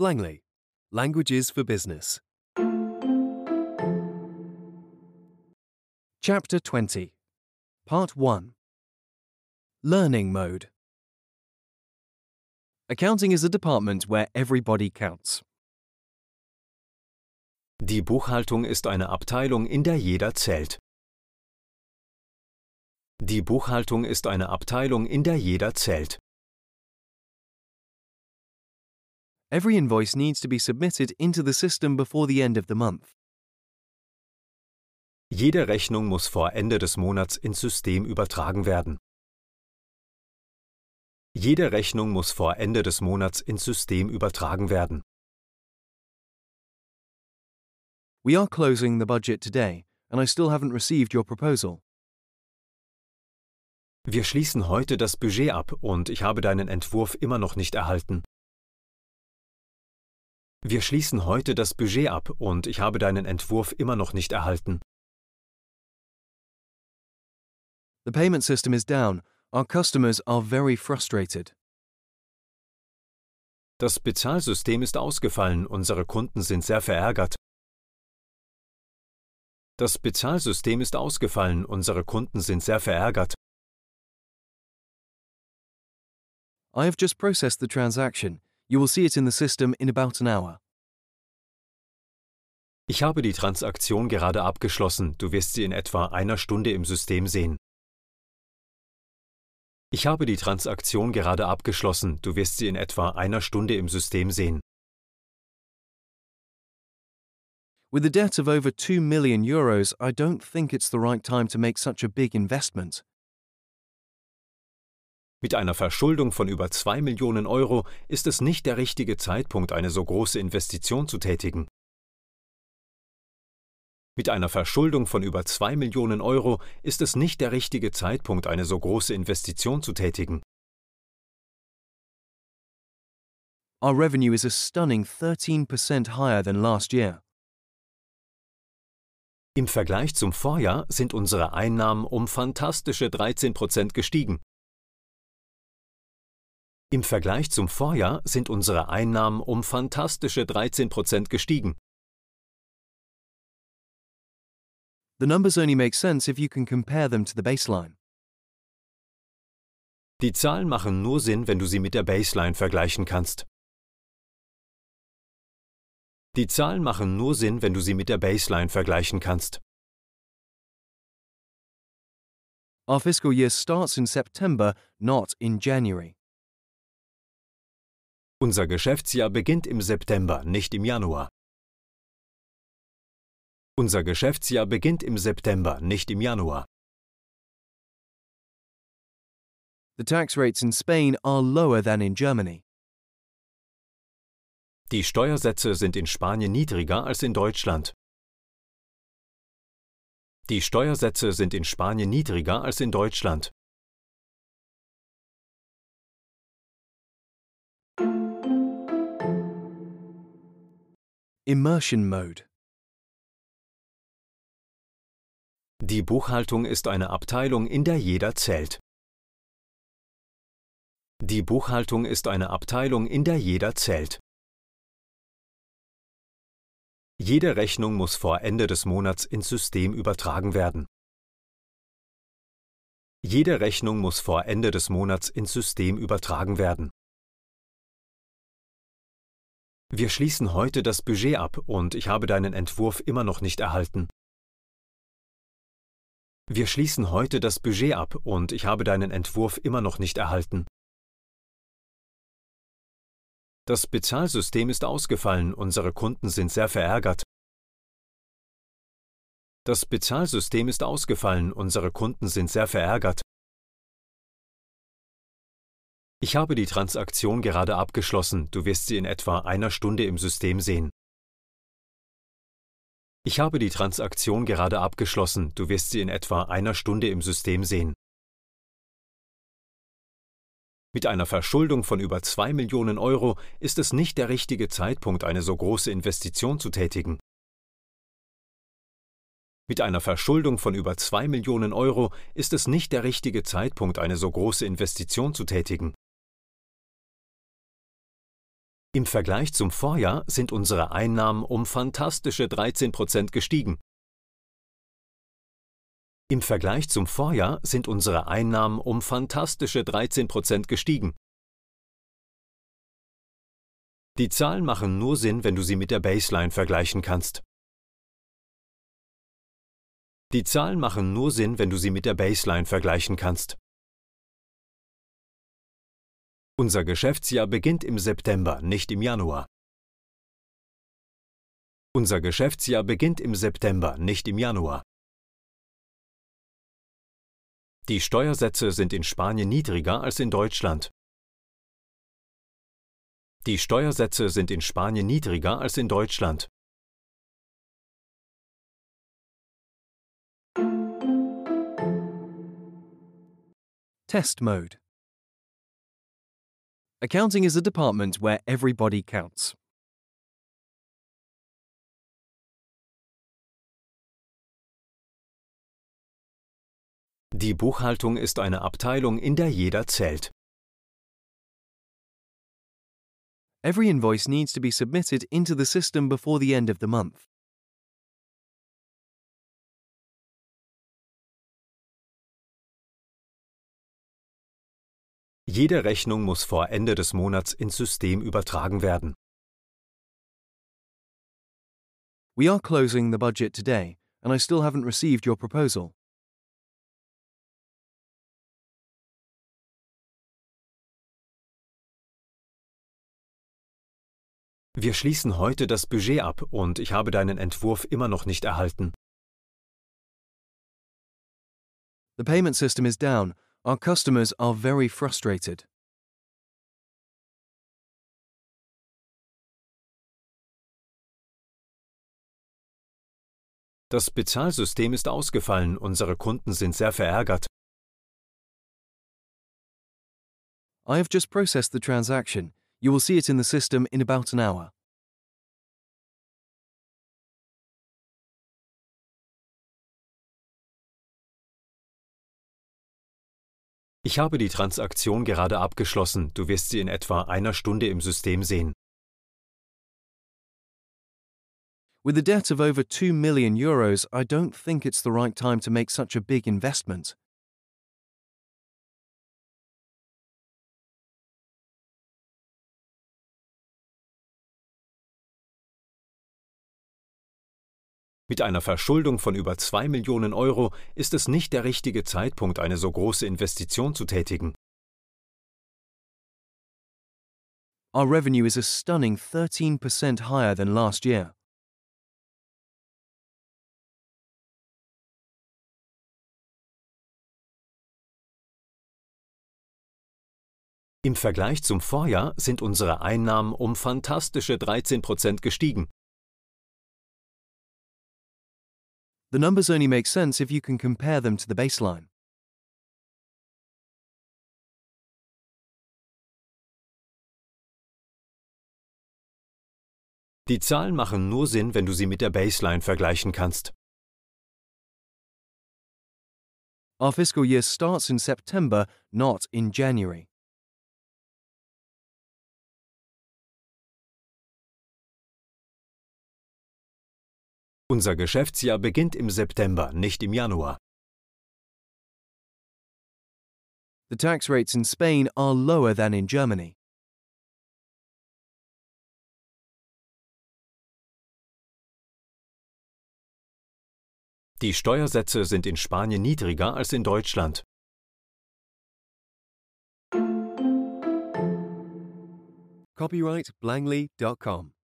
Langley, Languages for Business. Chapter 20, Part 1 Learning Mode. Accounting is a department where everybody counts. Die Buchhaltung ist eine Abteilung, in der jeder zählt. Die Buchhaltung ist eine Abteilung, in der jeder zählt. Every invoice needs to be submitted into the system before the end of the month. Jede Rechnung muss vor Ende des Monats ins System übertragen werden. Jede Rechnung muss vor Ende des Monats ins System übertragen werden. We are closing the budget today, and I still haven't received your proposal. Wir schließen heute das Budget ab und ich habe deinen Entwurf immer noch nicht erhalten. Wir schließen heute das Budget ab und ich habe deinen Entwurf immer noch nicht erhalten. The payment system is down. Our customers are very frustrated. Das Bezahlsystem ist ausgefallen, unsere Kunden sind sehr verärgert. Das Bezahlsystem ist ausgefallen, unsere Kunden sind sehr verärgert. I have just processed the transaction. You will see it in the system in about an hour. Ich habe die Transaktion gerade abgeschlossen, du wirst sie in etwa einer Stunde im System sehen. Ich habe die Transaktion gerade abgeschlossen, du wirst sie in etwa einer Stunde im System sehen. With a debt of over 2 million euros, I don't think it's the right time to make such a big investment. Mit einer Verschuldung von über 2 Millionen Euro ist es nicht der richtige Zeitpunkt, eine so große Investition zu tätigen. Mit einer Verschuldung von über 2 Millionen Euro ist es nicht der richtige Zeitpunkt, eine so große Investition zu tätigen. Our revenue is a stunning 13% higher than last year. Im Vergleich zum Vorjahr sind unsere Einnahmen um fantastische 13 Prozent gestiegen. Im Vergleich zum Vorjahr sind unsere Einnahmen um fantastische 13 Prozent gestiegen. The numbers only make sense if you can compare them to the baseline. Die Zahlen machen nur Sinn, wenn du sie mit der Baseline vergleichen kannst. Die Zahlen machen nur Sinn, wenn du sie mit der Baseline vergleichen kannst. Our fiscal year starts in September, not in January. Unser Geschäftsjahr beginnt im September, nicht im Januar. Unser Geschäftsjahr beginnt im September, nicht im Januar. The tax rates in Spain are lower than in Germany. Die Steuersätze sind in Spanien niedriger als in Deutschland. Die Steuersätze sind in Spanien niedriger als in Deutschland. Immersion Mode. Die Buchhaltung ist eine Abteilung, in der jeder zählt. Die Buchhaltung ist eine Abteilung, in der jeder zählt. Jede Rechnung muss vor Ende des Monats ins System übertragen werden. Jede Rechnung muss vor Ende des Monats ins System übertragen werden. Wir schließen heute das Budget ab und ich habe deinen Entwurf immer noch nicht erhalten. Wir schließen heute das Budget ab und ich habe deinen Entwurf immer noch nicht erhalten. Das Bezahlsystem ist ausgefallen, unsere Kunden sind sehr verärgert. Das Bezahlsystem ist ausgefallen, unsere Kunden sind sehr verärgert. Ich habe die Transaktion gerade abgeschlossen, du wirst sie in etwa einer Stunde im System sehen. Ich habe die Transaktion gerade abgeschlossen, du wirst sie in etwa einer Stunde im System sehen. Mit einer Verschuldung von über 2 Millionen Euro ist es nicht der richtige Zeitpunkt, eine so große Investition zu tätigen. Mit einer Verschuldung von über 2 Millionen Euro ist es nicht der richtige Zeitpunkt, eine so große Investition zu tätigen. Im Vergleich zum Vorjahr sind unsere Einnahmen um fantastische 13 Prozent gestiegen. Im Vergleich zum Vorjahr sind unsere Einnahmen um fantastische 13 Prozent gestiegen. Die Zahlen machen nur Sinn, wenn du sie mit der Baseline vergleichen kannst. Die Zahlen machen nur Sinn, wenn du sie mit der Baseline vergleichen kannst. Unser Geschäftsjahr beginnt im September, nicht im Januar. Unser Geschäftsjahr beginnt im September, nicht im Januar. Die Steuersätze sind in Spanien niedriger als in Deutschland. Die Steuersätze sind in Spanien niedriger als in Deutschland. Test mode. Accounting is a department where everybody counts. Die Buchhaltung ist eine Abteilung, in der jeder zählt. Every invoice needs to be submitted into the system before the end of the month. Jede Rechnung muss vor Ende des Monats ins System übertragen werden. We are closing the budget today, and I still haven't received your proposal. Wir schließen heute das Budget ab und ich habe deinen Entwurf immer noch nicht erhalten. The payment system is down. Our customers are very frustrated. Das Bezahlsystem ist ausgefallen, unsere Kunden sind sehr verärgert. I have just processed the transaction. You will see it in the system in about an hour. Ich habe die Transaktion gerade abgeschlossen, du wirst sie in etwa einer Stunde im System sehen. With a debt of over 2 million euros, I don't think it's the right time to make such a big investment. Mit einer Verschuldung von über 2 Millionen Euro ist es nicht der richtige Zeitpunkt, eine so große Investition zu tätigen. Our revenue is a stunning 13% higher than last year. Im Vergleich zum Vorjahr sind unsere Einnahmen um fantastische 13 Prozent gestiegen. The numbers only make sense if you can compare them to the baseline. Die Zahlen machen nur Sinn, wenn du sie mit der Baseline vergleichen kannst. Our fiscal year starts in September, not in January. Unser Geschäftsjahr beginnt im September, nicht im Januar. The tax rates in Spain are lower than in Germany. Die Steuersätze sind in Spanien niedriger als in Deutschland. Copyright Blangley.com.